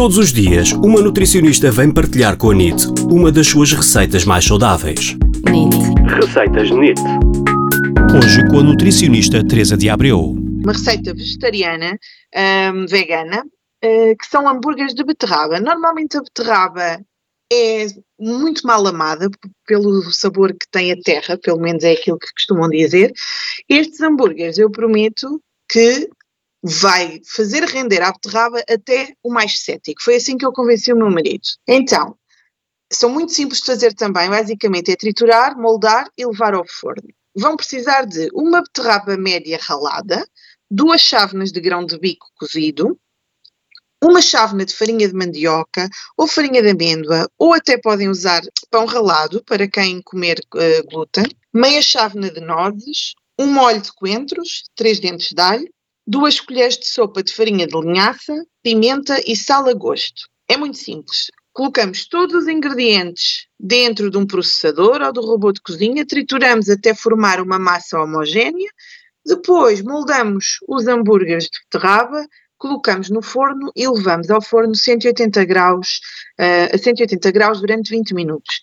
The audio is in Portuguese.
Todos os dias, uma nutricionista vem partilhar com a NIT uma das suas receitas mais saudáveis. NIT. Receitas NIT. Hoje com a nutricionista Teresa de Abreu. Uma receita vegetariana, hum, vegana, uh, que são hambúrgueres de beterraba. Normalmente a beterraba é muito mal amada pelo sabor que tem a terra, pelo menos é aquilo que costumam dizer. Estes hambúrgueres eu prometo que vai fazer render a beterraba até o mais cético. Foi assim que eu convenci o meu marido. Então, são muito simples de fazer também, basicamente é triturar, moldar e levar ao forno. Vão precisar de uma beterraba média ralada, duas chávenas de grão de bico cozido, uma chávena de farinha de mandioca ou farinha de amêndoa, ou até podem usar pão ralado para quem comer uh, glúten, meia chávena de nozes, um molho de coentros, três dentes de alho, duas colheres de sopa de farinha de linhaça, pimenta e sal a gosto. É muito simples. Colocamos todos os ingredientes dentro de um processador ou do robô de cozinha, trituramos até formar uma massa homogénea, depois moldamos os hambúrgueres de beterraba, colocamos no forno e levamos ao forno 180 graus, uh, a 180 graus durante 20 minutos.